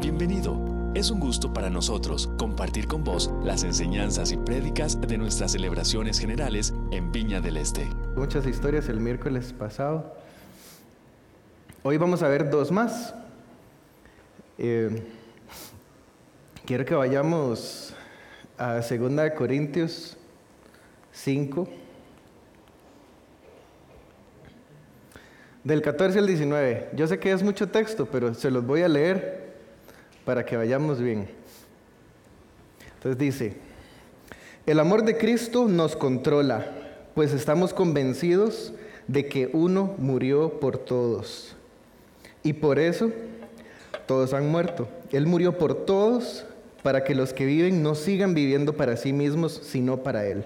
Bienvenido. Es un gusto para nosotros compartir con vos las enseñanzas y prédicas de nuestras celebraciones generales en Viña del Este. Muchas historias el miércoles pasado. Hoy vamos a ver dos más. Eh, quiero que vayamos a 2 Corintios 5. Del 14 al 19. Yo sé que es mucho texto, pero se los voy a leer para que vayamos bien. Entonces dice, el amor de Cristo nos controla, pues estamos convencidos de que uno murió por todos. Y por eso todos han muerto. Él murió por todos para que los que viven no sigan viviendo para sí mismos, sino para Él,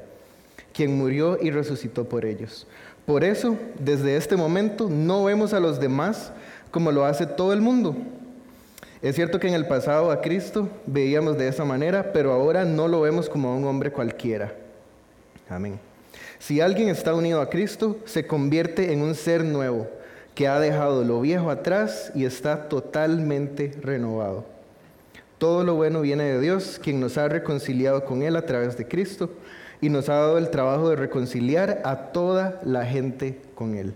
quien murió y resucitó por ellos. Por eso, desde este momento, no vemos a los demás como lo hace todo el mundo. Es cierto que en el pasado a Cristo veíamos de esa manera, pero ahora no lo vemos como a un hombre cualquiera. Amén. Si alguien está unido a Cristo, se convierte en un ser nuevo, que ha dejado lo viejo atrás y está totalmente renovado. Todo lo bueno viene de Dios, quien nos ha reconciliado con Él a través de Cristo y nos ha dado el trabajo de reconciliar a toda la gente con Él.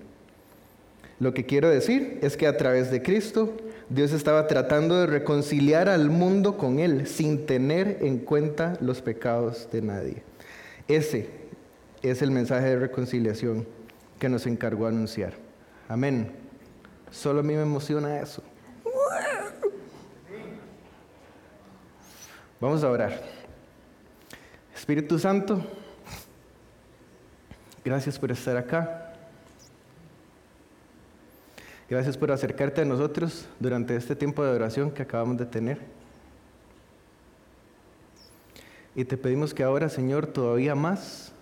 Lo que quiero decir es que a través de Cristo Dios estaba tratando de reconciliar al mundo con Él sin tener en cuenta los pecados de nadie. Ese es el mensaje de reconciliación que nos encargó anunciar. Amén. Solo a mí me emociona eso. Vamos a orar. Espíritu Santo, gracias por estar acá. Gracias por acercarte a nosotros durante este tiempo de oración que acabamos de tener. Y te pedimos que ahora, Señor, todavía más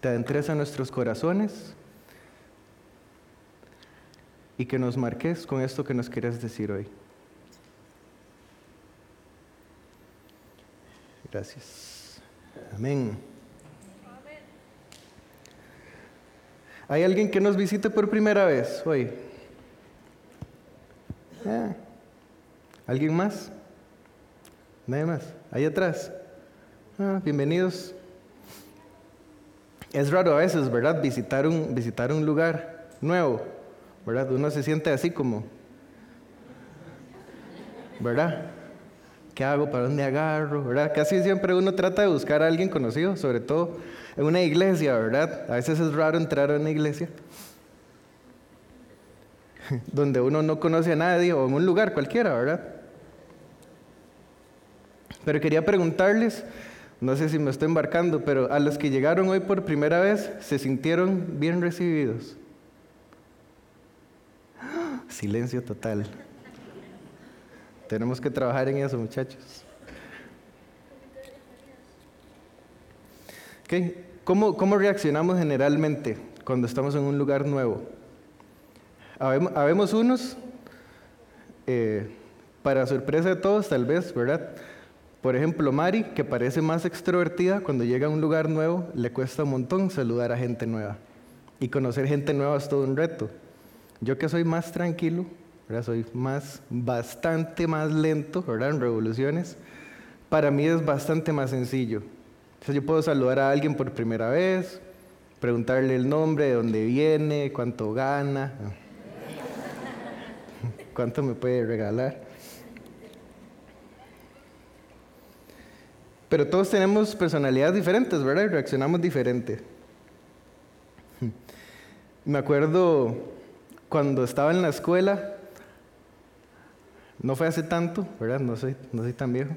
te adentres a nuestros corazones y que nos marques con esto que nos quieres decir hoy. Gracias. Amén. ¿Hay alguien que nos visite por primera vez hoy? Ah. ¿Alguien más? Nadie más. Ahí atrás. Ah, bienvenidos. Es raro a veces, ¿verdad? Visitar un, visitar un lugar nuevo, ¿verdad? Uno se siente así como, ¿verdad? ¿Qué hago? ¿Para dónde agarro? ¿Verdad? Casi siempre uno trata de buscar a alguien conocido, sobre todo en una iglesia, ¿verdad? A veces es raro entrar a una iglesia donde uno no conoce a nadie o en un lugar cualquiera, ¿verdad? Pero quería preguntarles, no sé si me estoy embarcando, pero a los que llegaron hoy por primera vez, ¿se sintieron bien recibidos? Silencio total. Tenemos que trabajar en eso, muchachos. ¿Cómo, reaccionamos generalmente cuando estamos en un lugar nuevo? Habemos, unos, eh, para sorpresa de todos tal vez, ¿verdad? Por ejemplo, Mari, que parece más extrovertida, cuando llega a un lugar nuevo le cuesta un montón saludar a gente nueva. Y conocer gente nueva es todo un reto. Yo que soy más tranquilo, soy más, bastante más lento, ¿verdad? En revoluciones. Para mí es bastante más sencillo. Yo puedo saludar a alguien por primera vez, preguntarle el nombre, de dónde viene, cuánto gana, cuánto me puede regalar. Pero todos tenemos personalidades diferentes, ¿verdad? Y reaccionamos diferente. Me acuerdo cuando estaba en la escuela, no fue hace tanto, ¿verdad? No soy, no soy tan viejo.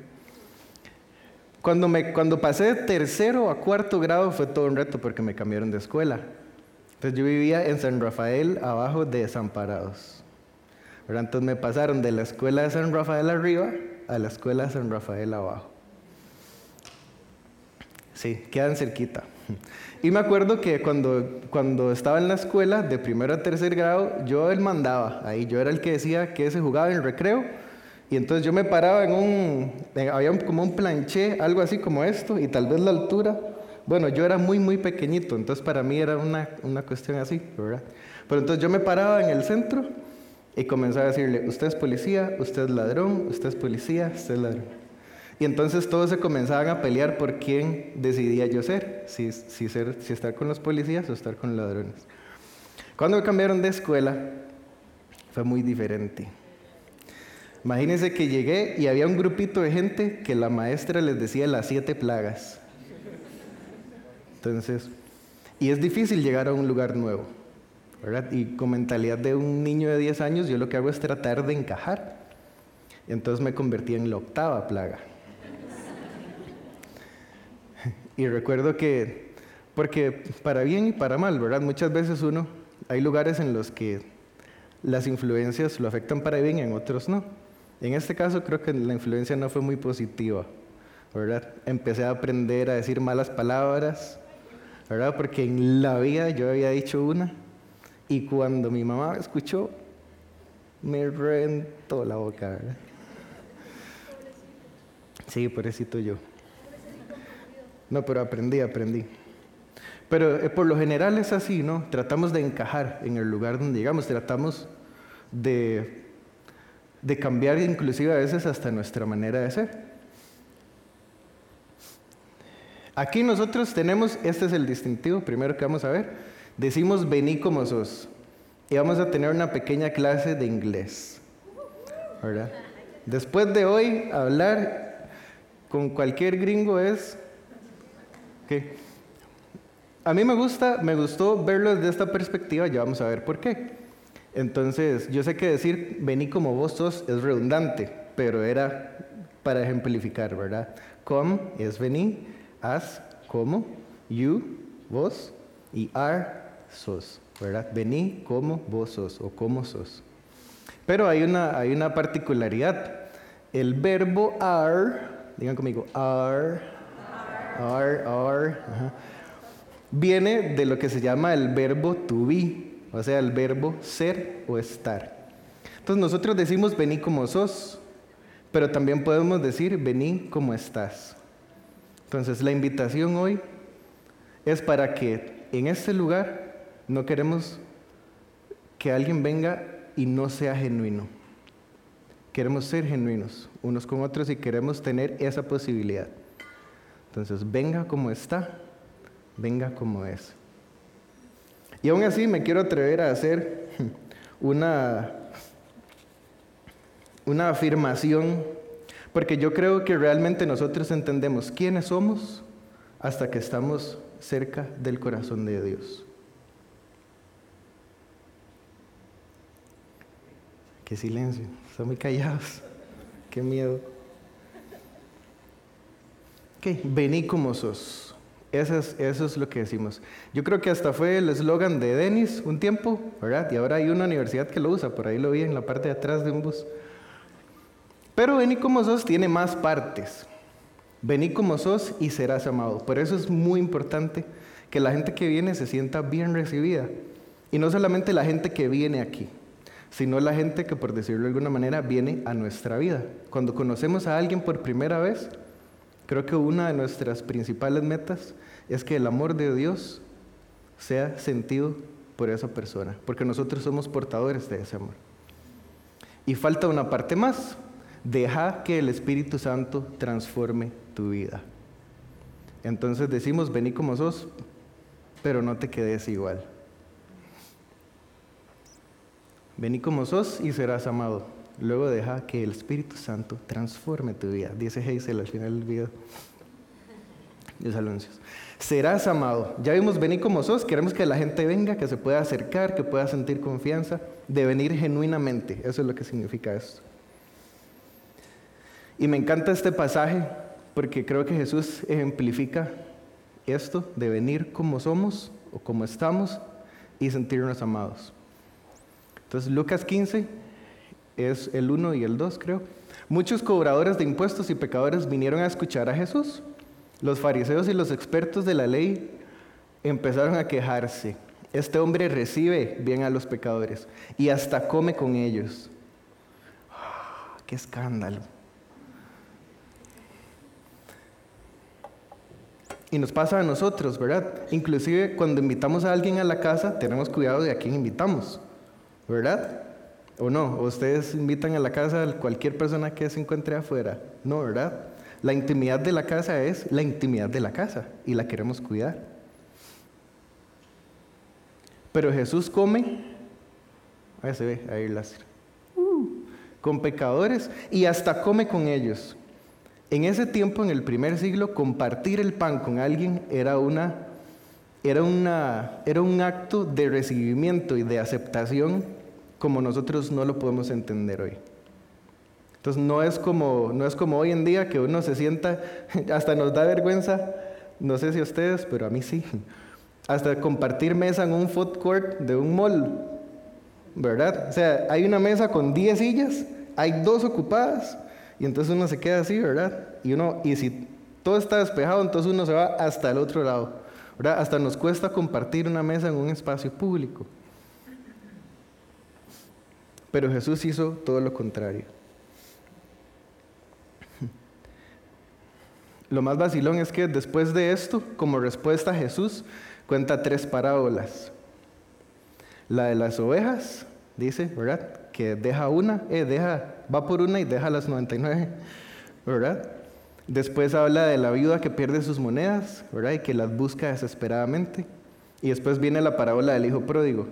Cuando, me, cuando pasé de tercero a cuarto grado fue todo un reto porque me cambiaron de escuela. Entonces yo vivía en San Rafael, abajo de Desamparados. ¿verdad? Entonces me pasaron de la escuela de San Rafael arriba a la escuela de San Rafael abajo. Sí, quedan cerquita. Y me acuerdo que cuando, cuando estaba en la escuela, de primero a tercer grado, yo él mandaba ahí, yo era el que decía que se jugaba en el recreo, y entonces yo me paraba en un, había como un planché, algo así como esto, y tal vez la altura, bueno, yo era muy, muy pequeñito, entonces para mí era una, una cuestión así, ¿verdad? Pero entonces yo me paraba en el centro Y comenzaba a decirle, usted es policía, usted es ladrón, usted es policía, usted es ladrón. Y entonces todos se comenzaban a pelear por quién decidía yo ser, si, si, ser, si estar con los policías o estar con ladrones. Cuando me cambiaron de escuela, fue muy diferente. Imagínense que llegué y había un grupito de gente que la maestra les decía las siete plagas. Entonces, y es difícil llegar a un lugar nuevo. Y con mentalidad de un niño de 10 años, yo lo que hago es tratar de encajar. Entonces me convertí en la octava plaga. y recuerdo que, porque para bien y para mal, ¿verdad? Muchas veces uno, hay lugares en los que las influencias lo afectan para bien, y en otros no. En este caso creo que la influencia no fue muy positiva, ¿verdad? Empecé a aprender a decir malas palabras, ¿verdad? Porque en la vida yo había dicho una y cuando mi mamá me escuchó, me reventó la boca, ¿verdad? Sí, pobrecito yo. No, pero aprendí, aprendí. Pero eh, por lo general es así, ¿no? Tratamos de encajar en el lugar donde llegamos, tratamos de, de cambiar inclusive a veces hasta nuestra manera de ser. Aquí nosotros tenemos, este es el distintivo, primero que vamos a ver, decimos vení como sos. Y vamos a tener una pequeña clase de inglés. ¿Verdad? Después de hoy, hablar con cualquier gringo es... ¿qué? A mí me gusta, me gustó verlo desde esta perspectiva, ya vamos a ver por qué. Entonces, yo sé que decir vení como vos sos es redundante, pero era para ejemplificar, ¿verdad? Come es vení, as, como, you, vos, y are, sos, ¿verdad? Vení como vos sos o como sos. Pero hay una, hay una particularidad. El verbo are, digan conmigo, are, are, are, viene de lo que se llama el verbo to be, o sea, el verbo ser o estar. Entonces nosotros decimos vení como sos, pero también podemos decir vení como estás. Entonces la invitación hoy es para que en este lugar no queremos que alguien venga y no sea genuino. Queremos ser genuinos unos con otros y queremos tener esa posibilidad. Entonces venga como está, venga como es. Y aún así me quiero atrever a hacer una, una afirmación porque yo creo que realmente nosotros entendemos quiénes somos hasta que estamos cerca del corazón de Dios. Qué silencio, están muy callados, qué miedo. Ok, vení como sos. Eso es, lo que decimos. Yo creo que hasta fue el eslogan de Denis un tiempo, ¿verdad? Y ahora hay una universidad que lo usa, por ahí lo vi en la parte de atrás de un bus. Pero vení como sos tiene más partes. Vení como sos y serás amado. Por eso es muy importante que la gente que viene se sienta bien recibida. Y no solamente la gente que viene aquí, sino la gente que, por decirlo de alguna manera, viene a nuestra vida. Cuando conocemos a alguien por primera vez, creo que una de nuestras principales metas es que el amor de Dios sea sentido por esa persona, porque nosotros somos portadores de ese amor. Y falta una parte más, Deja que el Espíritu Santo transforme tu vida. Entonces decimos, vení como sos, pero no te quedes igual. Vení como sos y serás amado. Luego deja que el Espíritu Santo transforme tu vida. Dice Hazel al final del video. Los anuncios. Serás amado. Ya vimos, vení como sos. Queremos que la gente venga, que se pueda acercar, que pueda sentir confianza, de venir genuinamente. Eso es lo que significa esto. Y me encanta este pasaje porque creo que Jesús ejemplifica esto de venir como somos o como estamos y sentirnos amados. Entonces Lucas 15 es el 1 y el 2 creo. Muchos cobradores de impuestos y pecadores vinieron a escuchar a Jesús. Los fariseos y los expertos de la ley empezaron a quejarse. Este hombre recibe bien a los pecadores y hasta come con ellos. ¡Ah, ¡Qué escándalo! Y nos pasa a nosotros, ¿verdad? Inclusive cuando invitamos a alguien a la casa, tenemos cuidado de a quién invitamos, ¿verdad? ¿O no? ¿O ustedes invitan a la casa a cualquier persona que se encuentre afuera? No, ¿verdad? La intimidad de la casa es la intimidad de la casa y la queremos cuidar. Pero Jesús come, ahí se ve, ahí láser, uh, con pecadores y hasta come con ellos. En ese tiempo, en el primer siglo, compartir el pan con alguien era, una, era, una, era un acto de recibimiento y de aceptación como nosotros no lo podemos entender hoy. Entonces no es como, no es como hoy en día que uno se sienta, hasta nos da vergüenza, no sé si a ustedes, pero a mí sí, hasta compartir mesa en un food court de un mall, ¿verdad? O sea, hay una mesa con 10 sillas, hay dos ocupadas y entonces uno se queda así, ¿verdad? Y uno, y si todo está despejado, entonces uno se va hasta el otro lado, ¿verdad? Hasta nos cuesta compartir una mesa en un espacio público. Pero Jesús hizo todo lo contrario. Lo más vacilón es que después de esto, como respuesta Jesús, cuenta tres parábolas. La de las ovejas, dice, ¿verdad? Que deja una, eh, deja, va por una y deja las 99, ¿verdad? Después habla de la viuda que pierde sus monedas, ¿verdad? Y que las busca desesperadamente. Y después viene la parábola del hijo pródigo.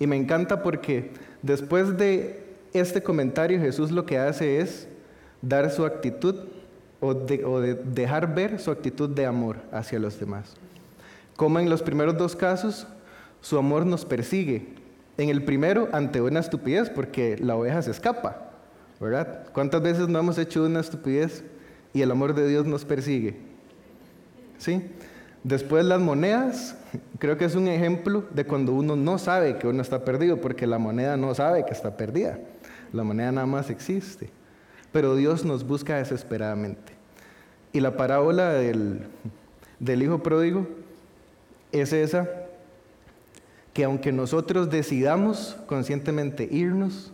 Y me encanta porque después de este comentario Jesús lo que hace es dar su actitud o o de dejar ver su actitud de amor hacia los demás. Como en los primeros dos casos, su amor nos persigue. En el primero, ante una estupidez, porque la oveja se escapa, ¿verdad? ¿Cuántas veces no hemos hecho una estupidez y el amor de Dios nos persigue? ¿Sí? Después las monedas, creo que es un ejemplo de cuando uno no sabe que uno está perdido, porque la moneda no sabe que está perdida. La moneda nada más existe. Pero Dios nos busca desesperadamente. Y la parábola del, hijo pródigo es esa que aunque nosotros decidamos conscientemente irnos,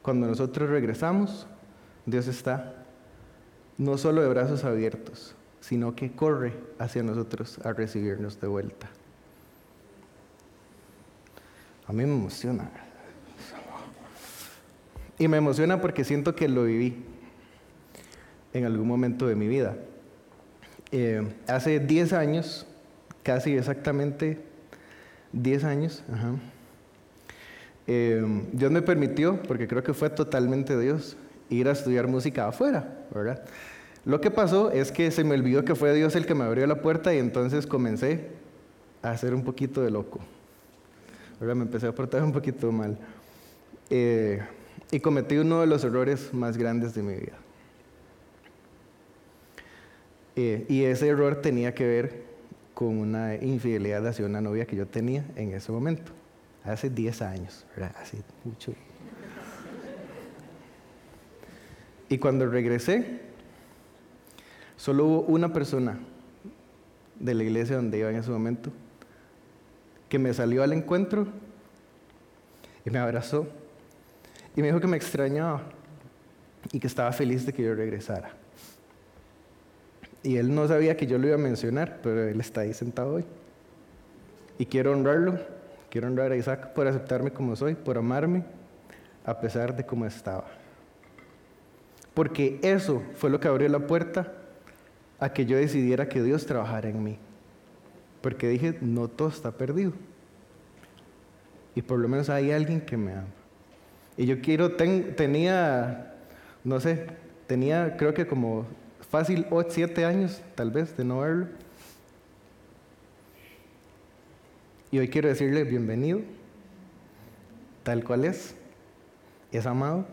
cuando nosotros regresamos, Dios está no solo de brazos abiertos, sino que corre hacia nosotros a recibirnos de vuelta. A mí me emociona. Y me emociona porque siento que lo viví en algún momento de mi vida. Eh, hace 10 años casi exactamente 10 años. Eh, Dios me permitió, porque creo que fue totalmente Dios, ir a estudiar música afuera, ¿verdad? Lo que pasó es que se me olvidó que fue Dios el que me abrió la puerta y entonces comencé a hacer un poquito de loco. ¿verdad? Me empecé a portar un poquito mal. Eh, y cometí uno de los errores más grandes de mi vida. Eh, y ese error tenía que ver con una infidelidad hacia una novia que yo tenía en ese momento, hace 10 años, hace mucho. Y cuando regresé, solo hubo una persona de la iglesia donde iba en ese momento que me salió al encuentro y me abrazó y me dijo que me extrañaba y que estaba feliz de que yo regresara. Y él no sabía que yo lo iba a mencionar, pero él está ahí sentado hoy. Y quiero honrarlo, quiero honrar a Isaac por aceptarme como soy, por amarme, a pesar de cómo estaba. Porque eso fue lo que abrió la puerta a que yo decidiera que Dios trabajara en mí. Porque dije, no todo está perdido. Y por lo menos hay alguien que me ama. Y yo quiero, tenía, no sé, tenía creo que como fácil, o siete años tal vez de no verlo. Y hoy quiero decirle bienvenido, tal cual es, es amado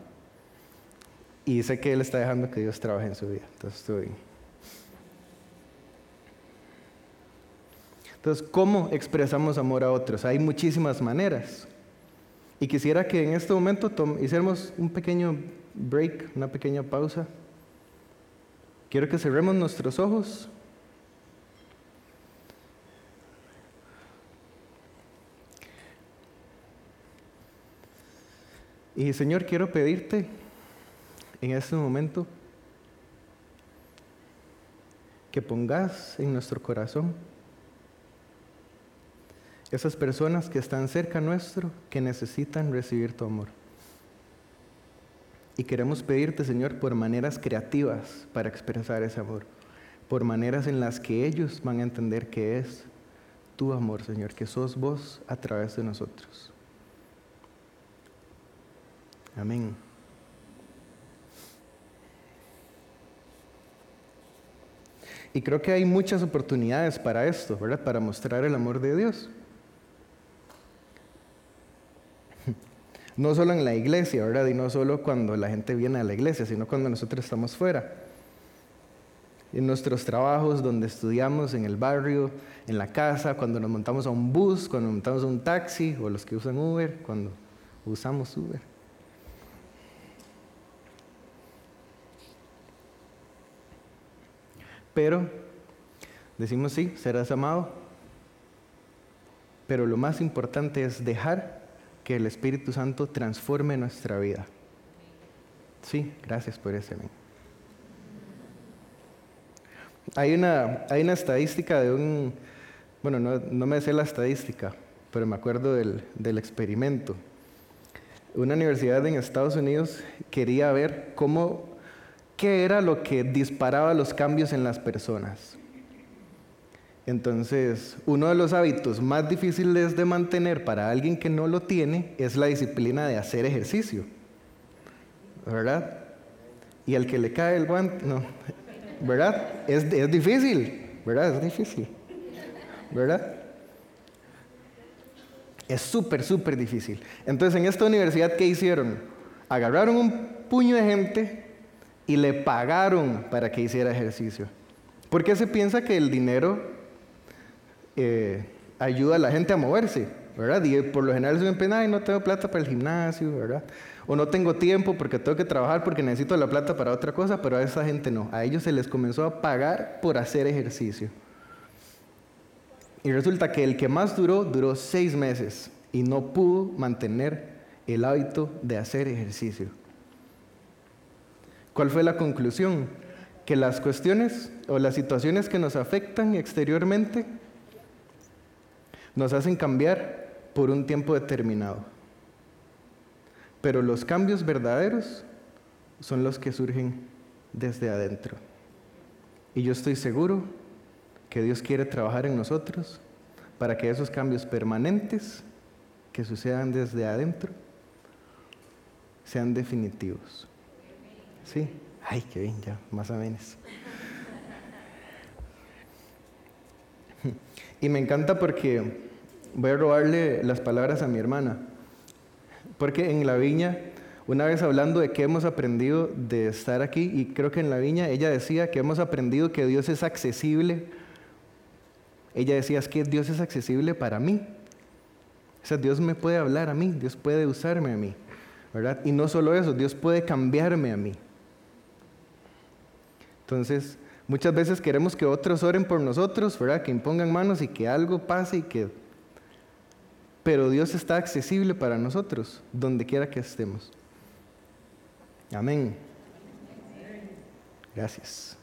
y sé que Él está dejando que Dios trabaje en su vida. Entonces estoy... Entonces, ¿cómo expresamos amor a otros? Hay muchísimas maneras. Y quisiera que en este momento hiciéramos un pequeño break, una pequeña pausa. Quiero que cerremos nuestros ojos. Y Señor, quiero pedirte en este momento que pongas en nuestro corazón esas personas que están cerca nuestro, que necesitan recibir tu amor. Y queremos pedirte, Señor, por maneras creativas para expresar ese amor, por maneras en las que ellos van a entender que es tu amor, Señor, que sos vos a través de nosotros. Amén. Y creo que hay muchas oportunidades para esto, ¿verdad? Para mostrar el amor de Dios. No solo en la iglesia, ¿verdad? Y no solo cuando la gente viene a la iglesia, sino cuando nosotros estamos fuera. En nuestros trabajos, donde estudiamos, en el barrio, en la casa, cuando nos montamos a un bus, cuando nos montamos a un taxi, o los que usan Uber, cuando usamos Uber. Pero decimos sí, serás amado. Pero lo más importante es dejar que el Espíritu Santo transforme nuestra vida. Sí, gracias por ese. Hay una, hay una estadística de un, bueno, no, no me sé la estadística, pero me acuerdo del, del experimento. Una universidad en Estados Unidos quería ver cómo, qué era lo que disparaba los cambios en las personas. Entonces, uno de los hábitos más difíciles de mantener para alguien que no lo tiene es la disciplina de hacer ejercicio. ¿Verdad? Y al que le cae el guante, no. ¿Verdad? Es, es difícil. ¿Verdad? Es difícil. ¿Verdad? Es súper, súper difícil. Entonces, en esta universidad, ¿qué hicieron? Agarraron un puño de gente y le pagaron para que hiciera ejercicio. Porque se piensa que el dinero eh, ayuda a la gente a moverse, ¿verdad? Y por lo general se me ay, no tengo plata para el gimnasio, ¿verdad? O no tengo tiempo porque tengo que trabajar porque necesito la plata para otra cosa, pero a esa gente no. A ellos se les comenzó a pagar por hacer ejercicio. Y resulta que el que más duró, duró seis meses y no pudo mantener el hábito de hacer ejercicio. ¿Cuál fue la conclusión? Que las cuestiones o las situaciones que nos afectan exteriormente nos hacen cambiar por un tiempo determinado. Pero los cambios verdaderos son los que surgen desde adentro. Y yo estoy seguro que Dios quiere trabajar en nosotros para que esos cambios permanentes que sucedan desde adentro sean definitivos. ¿Sí? Ay, qué bien, ya, más o menos. Y me encanta porque voy a robarle las palabras a mi hermana. Porque en la viña, una vez hablando de qué hemos aprendido de estar aquí, y creo que en la viña ella decía que hemos aprendido que Dios es accesible. Ella decía, es que Dios es accesible para mí. O sea, Dios me puede hablar a mí, Dios puede usarme a mí, ¿verdad? Y no solo eso, Dios puede cambiarme a mí. Entonces, muchas veces queremos que otros oren por nosotros, ¿verdad? Que impongan manos y que algo pase y que pero Dios está accesible para nosotros, donde quiera que estemos. Amén. Gracias.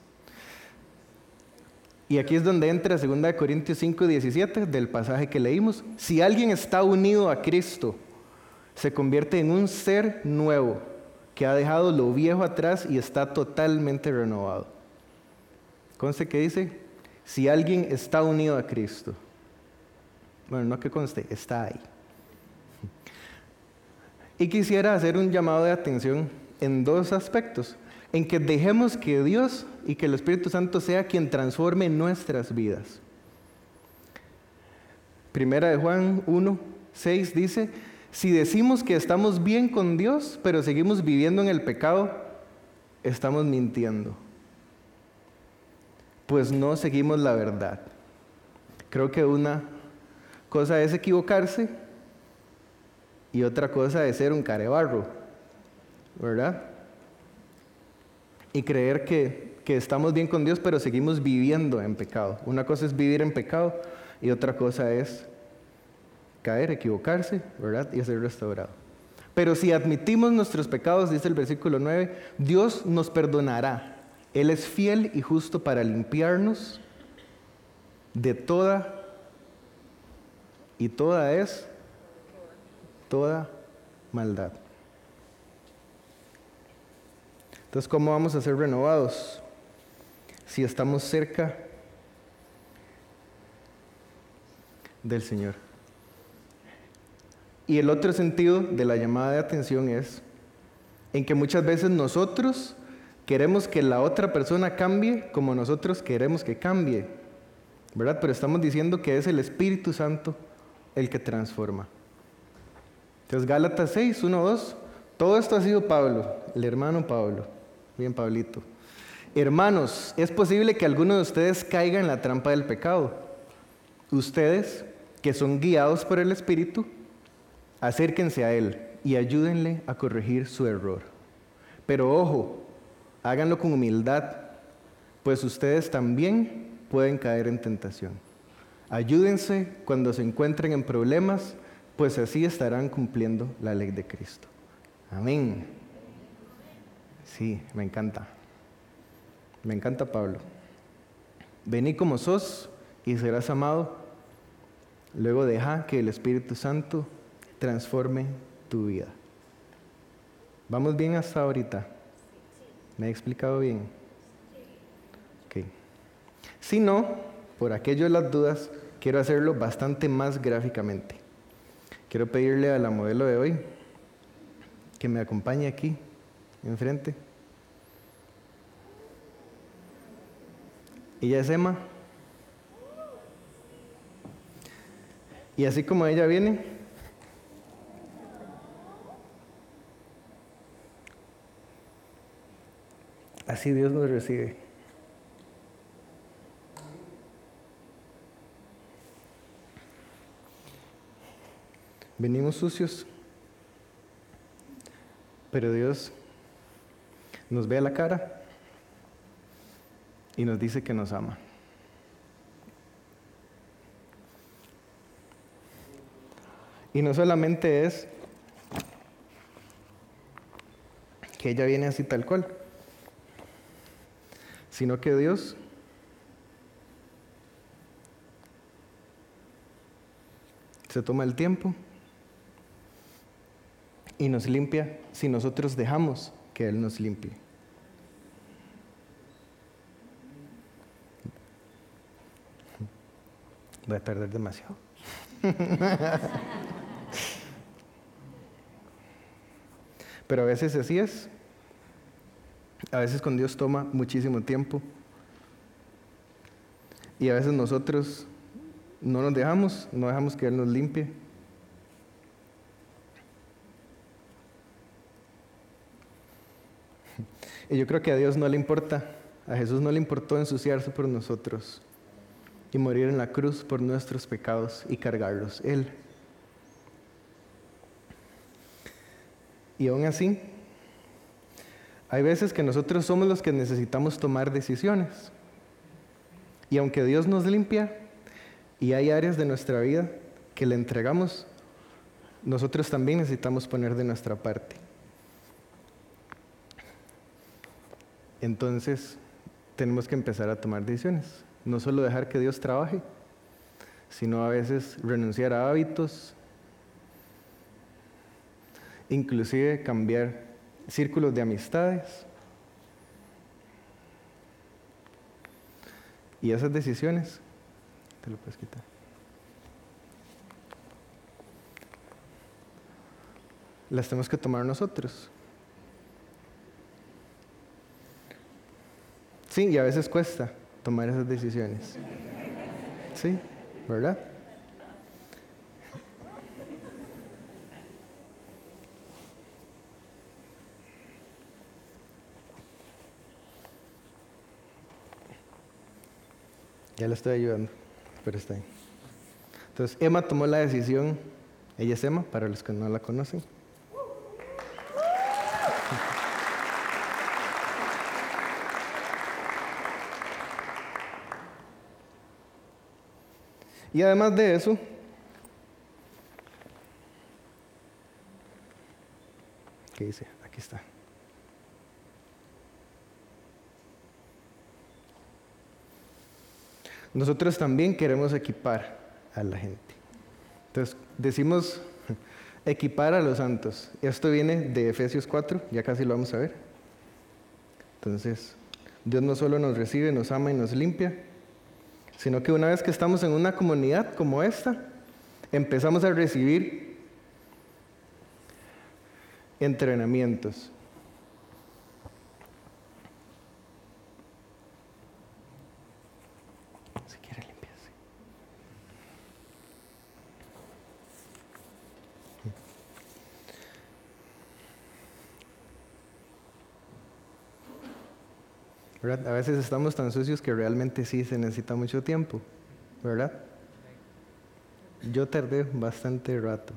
Y aquí es donde entra 2 Corintios 5, 17 del pasaje que leímos. Si alguien está unido a Cristo, se convierte en un ser nuevo que ha dejado lo viejo atrás y está totalmente renovado. Conste que dice, si alguien está unido a Cristo. Bueno, no que conste, está ahí. Y quisiera hacer un llamado de atención en dos aspectos. En que dejemos que Dios y que el Espíritu Santo sea quien transforme nuestras vidas. Primera de Juan 1, 6 dice, si decimos que estamos bien con Dios, pero seguimos viviendo en el pecado, estamos mintiendo. Pues no seguimos la verdad. Creo que una cosa es equivocarse y otra cosa es ser un carebarro, ¿verdad? Y creer que, que estamos bien con Dios, pero seguimos viviendo en pecado. Una cosa es vivir en pecado y otra cosa es caer, equivocarse, ¿verdad? Y ser restaurado. Pero si admitimos nuestros pecados, dice el versículo 9, Dios nos perdonará. Él es fiel y justo para limpiarnos de toda y toda es toda maldad. Entonces, ¿cómo vamos a ser renovados? Si estamos cerca del Señor. Y el otro sentido de la llamada de atención es en que muchas veces nosotros queremos que la otra persona cambie como nosotros queremos que cambie, ¿verdad? Pero estamos diciendo que es el Espíritu Santo el que transforma. Entonces, Gálatas 6, 1, 2, todo esto ha sido Pablo, el hermano Pablo. Bien, Pablito. Hermanos, es posible que alguno de ustedes caiga en la trampa del pecado. Ustedes, que son guiados por el Espíritu, acérquense a Él y ayúdenle a corregir su error. Pero ojo, háganlo con humildad, pues ustedes también pueden caer en tentación. Ayúdense cuando se encuentren en problemas, pues así estarán cumpliendo la ley de Cristo. Amén. Sí, me encanta. Me encanta Pablo. Vení como sos y serás amado. Luego deja que el Espíritu Santo transforme tu vida. ¿Vamos bien hasta ahorita? ¿Me he explicado bien? Ok. Si no, por aquello de las dudas, quiero hacerlo bastante más gráficamente. Quiero pedirle a la modelo de hoy que me acompañe aquí, enfrente. Ella es Emma. Y así como ella viene, así Dios nos recibe. Venimos sucios, pero Dios nos ve a la cara y nos dice que nos ama. Y no solamente es que ella viene así tal cual, sino que Dios se toma el tiempo y nos limpia si nosotros dejamos que Él nos limpie. Voy a perder demasiado. Pero a veces así es. A veces con Dios toma muchísimo tiempo. Y a veces nosotros no nos dejamos, no dejamos que Él nos limpie. Y yo creo que a Dios no le importa, a Jesús no le importó ensuciarse por nosotros y morir en la cruz por nuestros pecados y cargarlos Él. Y aún así, hay veces que nosotros somos los que necesitamos tomar decisiones. Y aunque Dios nos limpia y hay áreas de nuestra vida que le entregamos, nosotros también necesitamos poner de nuestra parte. Entonces, tenemos que empezar a tomar decisiones. No solo dejar que Dios trabaje, sino a veces renunciar a hábitos, inclusive cambiar círculos de amistades. Y esas decisiones, te lo puedes quitar. Las tenemos que tomar nosotros. Sí, y a veces cuesta tomar esas decisiones. ¿Sí? ¿Verdad? Ya le estoy ayudando, pero está ahí. Entonces, Emma tomó la decisión, ella es Emma, para los que no la conocen. Y además de eso, ¿qué dice? Aquí está. Nosotros también queremos equipar a la gente. Entonces, decimos equipar a los santos. Esto viene de Efesios 4, ya casi lo vamos a ver. Entonces, Dios no solo nos recibe, nos ama y nos limpia, sino que una vez que estamos en una comunidad como esta, empezamos a recibir entrenamientos. Si quiere limpiarse. A veces estamos tan sucios que realmente sí se necesita mucho tiempo, ¿verdad? Yo tardé bastante rato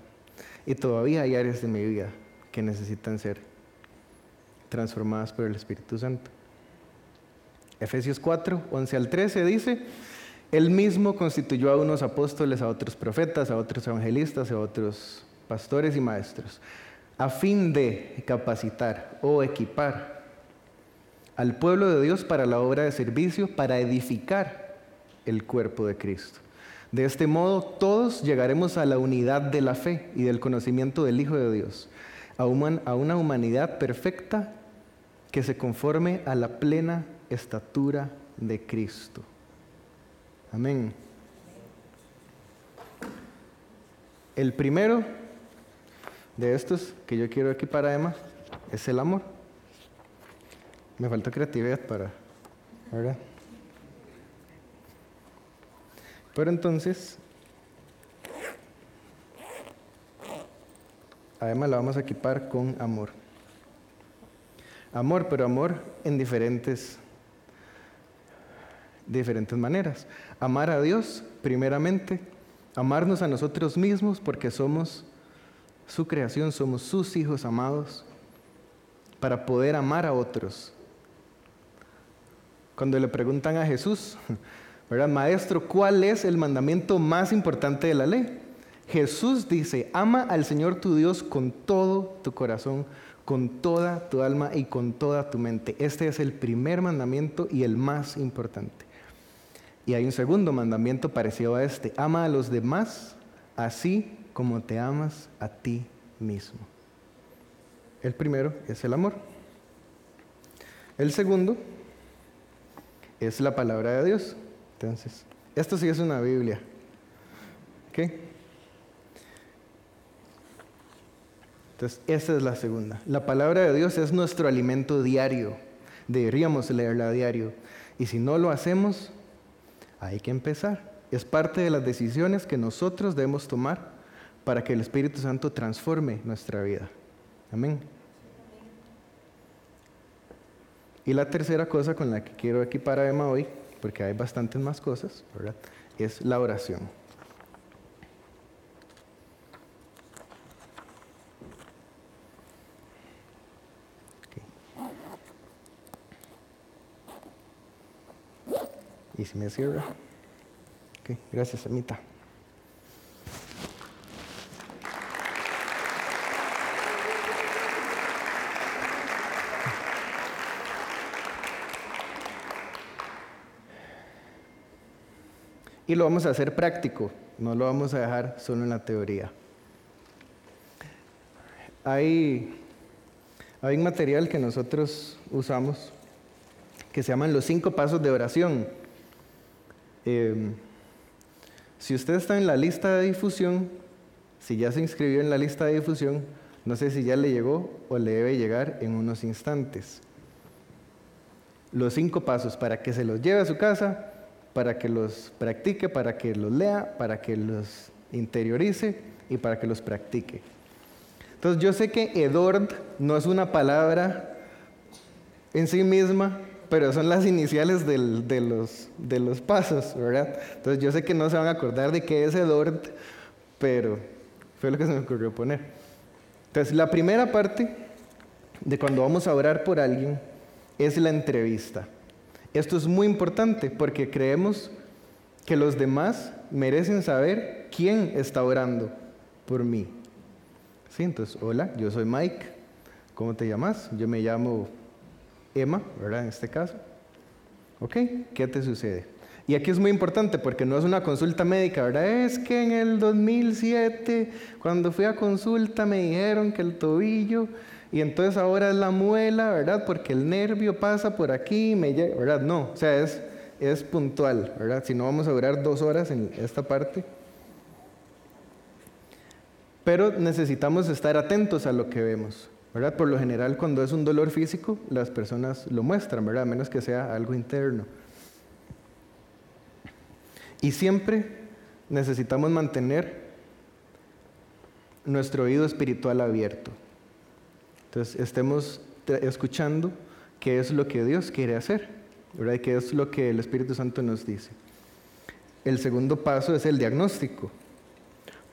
y todavía hay áreas de mi vida que necesitan ser transformadas por el Espíritu Santo. Efesios 4, 11 al 13 dice, Él mismo constituyó a unos apóstoles, a otros profetas, a otros evangelistas, a otros pastores y maestros, a fin de capacitar o equipar al pueblo de Dios para la obra de servicio, para edificar el cuerpo de Cristo. De este modo, todos llegaremos a la unidad de la fe y del conocimiento del Hijo de Dios, a, una humanidad perfecta que se conforme a la plena estatura de Cristo. Amén. El primero de estos que yo quiero equipar a Emma es el amor. Me falta creatividad para, ¿verdad? Pero entonces, además la vamos a equipar con amor. Amor, pero amor en diferentes, diferentes maneras. Amar a Dios, primeramente. Amarnos a nosotros mismos porque somos su creación, somos sus hijos amados, para poder amar a otros cuando le preguntan a Jesús, ¿verdad? Maestro, ¿cuál es el mandamiento más importante de la ley? Jesús dice, ama al Señor tu Dios con todo tu corazón, con toda tu alma y con toda tu mente. Este es el primer mandamiento y el más importante. Y hay un segundo mandamiento parecido a este, ama a los demás así como te amas a ti mismo. El primero es el amor. El segundo es la palabra de Dios. Entonces, esto sí es una Biblia. ¿Ok? Entonces, esa es la segunda. La palabra de Dios es nuestro alimento diario. Deberíamos leerla diario. Y si no lo hacemos, hay que empezar. Es parte de las decisiones que nosotros debemos tomar para que el Espíritu Santo transforme nuestra vida. Amén. Y la tercera cosa con la que quiero equipar a Emma hoy, porque hay bastantes más cosas, ¿verdad? es la oración. ¿Y si me cierra? Gracias, Amita. Y lo vamos a hacer práctico, no lo vamos a dejar solo en la teoría. Hay, hay un material que nosotros usamos que se llaman los cinco pasos de oración. Em, si usted está en la lista de difusión, si ya se inscribió en la lista de difusión, no sé si ya le llegó o le debe llegar en unos instantes. Los cinco pasos para que se los lleve a su casa para que los practique, para que los lea, para que los interiorice y para que los practique. Entonces yo sé que Edord no es una palabra en sí misma, pero son las iniciales de, los, de los pasos, ¿verdad? Entonces yo sé que no se van a acordar de qué es Edord, pero fue lo que se me ocurrió poner. Entonces la primera parte de cuando vamos a orar por alguien es la entrevista. Esto es muy importante porque creemos que los demás merecen saber quién está orando por mí. Sí, entonces, hola, yo soy Mike. ¿Cómo te llamas? Yo me llamo Emma, ¿verdad? En este caso. ¿Ok? ¿Qué te sucede? Y aquí es muy importante porque no es una consulta médica, ¿verdad? Es que en el 2007, cuando fui a consulta, me dijeron que el tobillo y entonces ahora es la muela, ¿verdad? Porque el nervio pasa por aquí, me llega, ¿verdad? No, o sea, es, es puntual, ¿verdad? Si no vamos a durar dos horas en esta parte. Pero necesitamos estar atentos a lo que vemos, ¿verdad? Por lo general, cuando es un dolor físico, las personas lo muestran, ¿verdad? A menos que sea algo interno. Y siempre necesitamos mantener nuestro oído espiritual abierto. Entonces, estemos escuchando qué es lo que Dios quiere hacer, qué es lo que el Espíritu Santo nos dice. El segundo paso es el diagnóstico.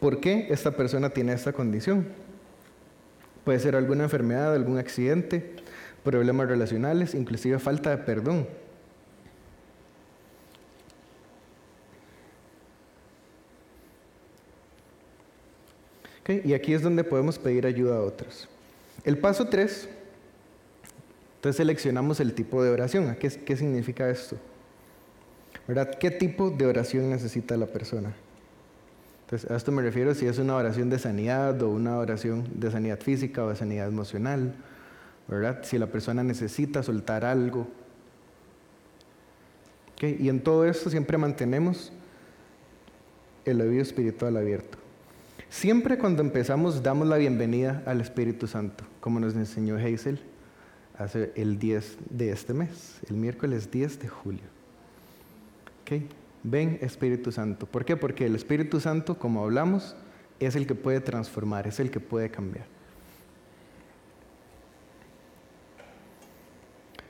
¿Por qué esta persona tiene esta condición? Puede ser alguna enfermedad, algún accidente, problemas relacionales, inclusive falta de perdón. Y aquí es donde podemos pedir ayuda a otros. El paso 3, entonces seleccionamos el tipo de oración. ¿Qué, significa esto? ¿Qué tipo de oración necesita la persona? Entonces, a esto me refiero si es una oración de sanidad o una oración de sanidad física o de sanidad emocional, ¿verdad? Si la persona necesita soltar algo. Y en todo esto siempre mantenemos el oído espiritual abierto. Siempre cuando empezamos damos la bienvenida al Espíritu Santo, como nos enseñó Hazel hace el 10 de este mes, el miércoles 10 de julio. ¿Okay? Ven Espíritu Santo. ¿Por qué? Porque el Espíritu Santo, como hablamos, es el que puede transformar, es el que puede cambiar.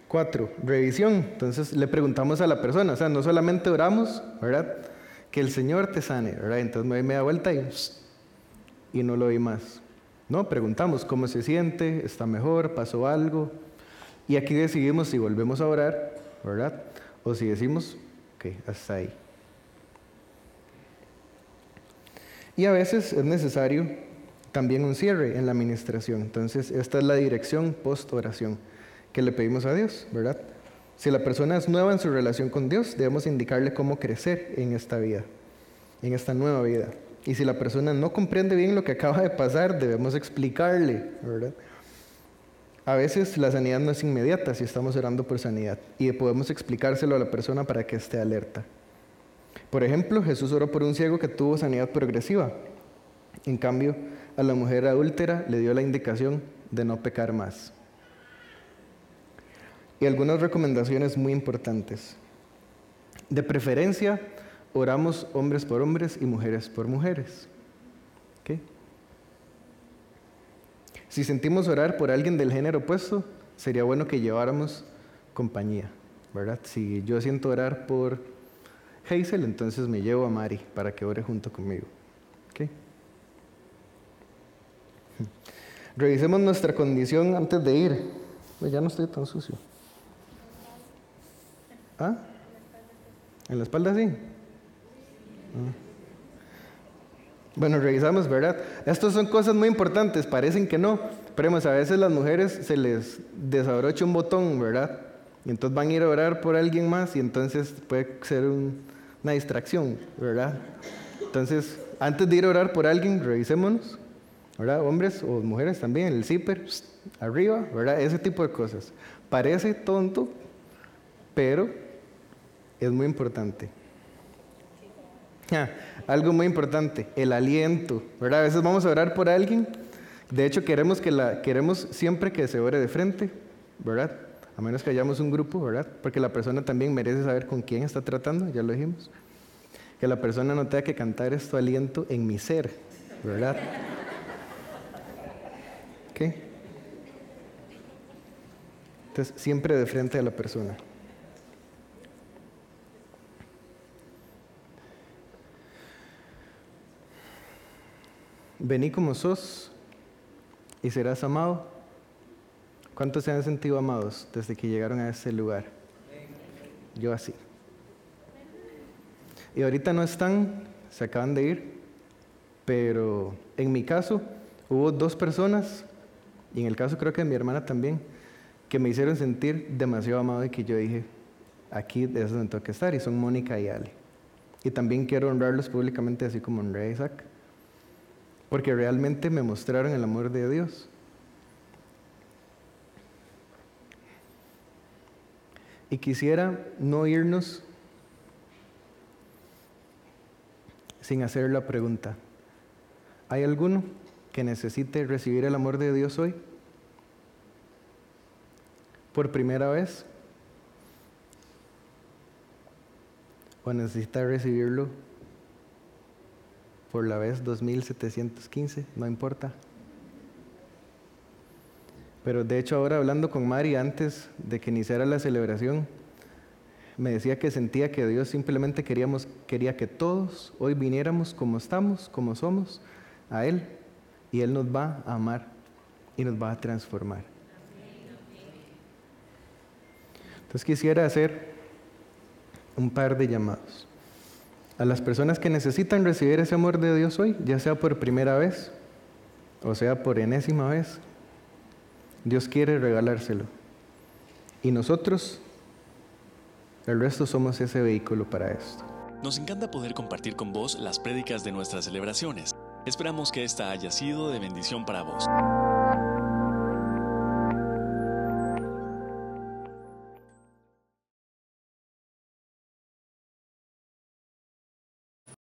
Cuatro, revisión. Entonces le preguntamos a la persona, o sea, no solamente oramos, ¿verdad? Que el Señor te sane, ¿verdad? Entonces me doy media vuelta y, y no lo oí más. No, preguntamos cómo se siente, está mejor, pasó algo. Y aquí decidimos si volvemos a orar, ¿verdad? O si decimos, ok, hasta ahí. Y a veces es necesario también un cierre en la administración. Entonces, esta es la dirección post-oración que le pedimos a Dios, ¿verdad? Si la persona es nueva en su relación con Dios, debemos indicarle cómo crecer en esta vida, en esta nueva vida. Y si la persona no comprende bien lo que acaba de pasar, debemos explicarle. A veces la sanidad no es inmediata si estamos orando por sanidad y podemos explicárselo a la persona para que esté alerta. Por ejemplo, Jesús oró por un ciego que tuvo sanidad progresiva. En cambio, a la mujer adúltera le dio la indicación de no pecar más. Y algunas recomendaciones muy importantes. De preferencia, oramos hombres por hombres y mujeres por mujeres. Si sentimos orar por alguien del género opuesto, sería bueno que lleváramos compañía, ¿verdad? Si yo siento orar por Hazel, entonces me llevo a Mari para que ore junto conmigo. Revisemos nuestra condición antes de ir. Ya no estoy tan sucio. ¿Ah? ¿En la espalda sí? Ah. Bueno, revisamos, ¿verdad? Estas son cosas muy importantes, parecen que no, pero a veces las mujeres se les desabrocha un botón, ¿verdad? Y entonces van a ir a orar por alguien más y entonces puede ser un, una distracción, ¿verdad? Entonces, antes de ir a orar por alguien, revisémonos, ¿verdad? Hombres o mujeres también, el zipper, arriba, ¿verdad? Ese tipo de cosas. Parece tonto, pero es muy importante. Algo muy importante, el aliento, ¿verdad? A veces vamos a orar por alguien, de hecho queremos, que queremos siempre que se ore de frente, ¿verdad? a menos que hayamos un grupo, ¿verdad? Porque la persona también merece saber con quién está tratando, ya lo dijimos. Que la persona no tenga que cantar esto aliento en mi ser, ¿verdad? ¿Qué? Entonces, siempre de frente a la persona. Vení como sos y serás amado ¿Cuántos se han sentido amados desde que llegaron a ese lugar? Yo así. Y ahorita no están, se acaban de ir, pero en mi caso hubo dos personas, y en el caso creo que de mi hermana también, que me hicieron sentir demasiado amado y que yo dije, aquí es donde tengo que estar, y son Mónica y Ale. Y también quiero honrarlos públicamente, así como honré Isaac, porque realmente me mostraron el amor de Dios. Y quisiera no irnos sin hacer la pregunta. ¿Hay alguno que necesite recibir el amor de Dios hoy? ¿Por primera vez? ¿O necesita recibirlo por la vez 2715? No importa. Pero de hecho ahora hablando con Mari antes de que iniciara la celebración, me decía que sentía que Dios simplemente queríamos, quería que todos hoy viniéramos como estamos, como somos, a Él, y Él nos va a amar y nos va a transformar. Entonces quisiera hacer un par de llamados a las personas que necesitan recibir ese amor de Dios hoy, ya sea por primera vez o sea por enésima vez, Dios quiere regalárselo. Y nosotros, el resto somos ese vehículo para esto. Nos encanta poder compartir con vos las prédicas de nuestras celebraciones. Esperamos que esta haya sido de bendición para vos.